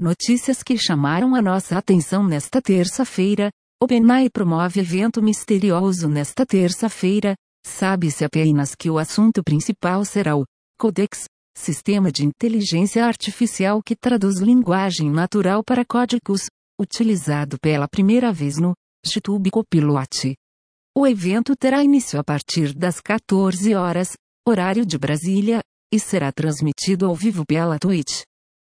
Notícias que chamaram a nossa atenção nesta terça-feira. OpenAI promove evento misterioso nesta terça-feira. Sabe-se apenas que o assunto principal será o Codex, sistema de inteligência artificial que traduz linguagem natural para códigos, utilizado pela primeira vez no YouTube Copilot. O evento terá início a partir das 14 horas, horário de Brasília, e será transmitido ao vivo pela Twitch.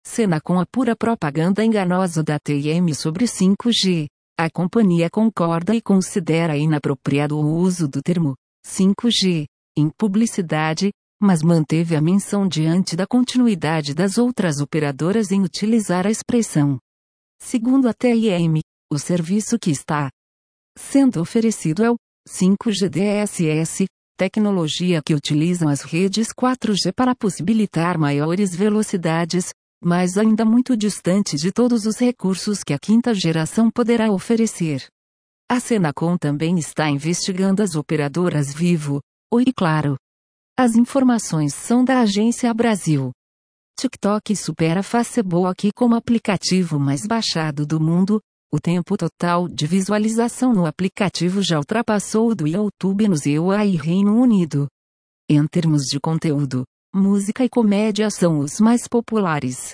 Cena com a pura propaganda enganosa da TM sobre 5G. A companhia concorda e considera inapropriado o uso do termo 5G em publicidade, mas manteve a menção diante da continuidade das outras operadoras em utilizar a expressão. Segundo a TIM, o serviço que está sendo oferecido é o 5G DSS, tecnologia que utiliza as redes 4G para possibilitar maiores velocidades, mas ainda muito distante de todos os recursos que a quinta geração poderá oferecer. A Senacom também está investigando as operadoras Vivo, Oi e Claro. As informações são da Agência Brasil. TikTok supera Facebook como aplicativo mais baixado do mundo. O tempo total de visualização no aplicativo já ultrapassou o do YouTube nos EUA e Reino Unido. Em termos de conteúdo, música e comédia são os mais populares.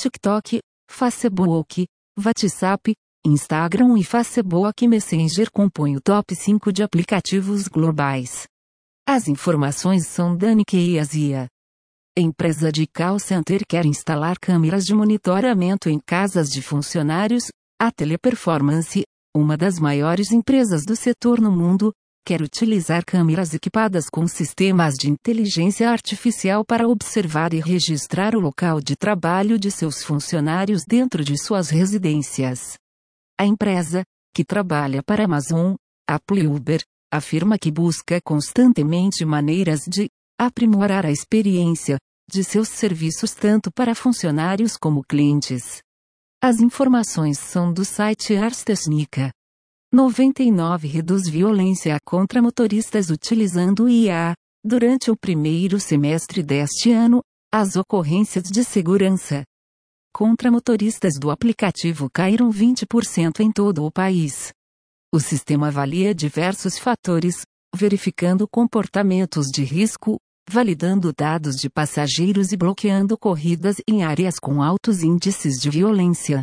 TikTok, Facebook, WhatsApp, Instagram e Facebook Messenger compõem o top 5 de aplicativos globais. As informações são da Nikkei Asia. Empresa de call center quer instalar câmeras de monitoramento em casas de funcionários. A Teleperformance, uma das maiores empresas do setor no mundo, quer utilizar câmeras equipadas com sistemas de inteligência artificial para observar e registrar o local de trabalho de seus funcionários dentro de suas residências. A empresa, que trabalha para Amazon, Apple e Uber, afirma que busca constantemente maneiras de aprimorar a experiência de seus serviços tanto para funcionários como clientes. As informações são do site Ars Technica. 99 reduz violência contra motoristas utilizando IA. Durante o primeiro semestre deste ano, as ocorrências de segurança contra motoristas do aplicativo caíram 20% em todo o país. O sistema avalia diversos fatores, verificando comportamentos de risco, validando dados de passageiros e bloqueando corridas em áreas com altos índices de violência.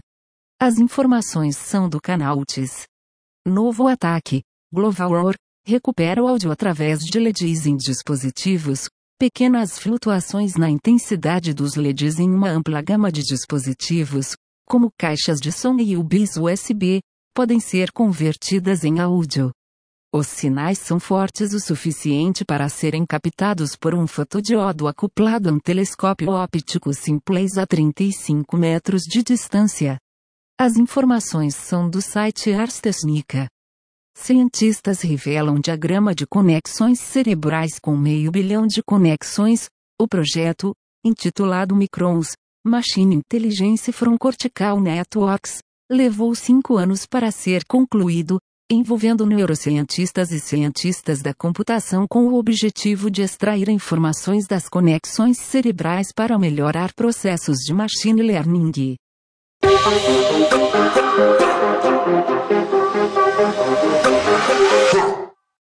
As informações são do canal UTIS. Novo ataque. Global War. Recupera o áudio através de LEDs em dispositivos. Pequenas flutuações na intensidade dos LEDs em uma ampla gama de dispositivos, como caixas de som e UBs USB, podem ser convertidas em áudio. Os sinais são fortes o suficiente para serem captados por um fotodiodo acoplado a um telescópio óptico simples a 35 metros de distância. As informações são do site Ars Technica. Cientistas revelam diagrama de conexões cerebrais com meio bilhão de conexões. O projeto, intitulado Microns, Machine Intelligence from Cortical Networks, levou cinco anos para ser concluído, envolvendo neurocientistas e cientistas da computação com o objetivo de extrair informações das conexões cerebrais para melhorar processos de machine learning. Thank you.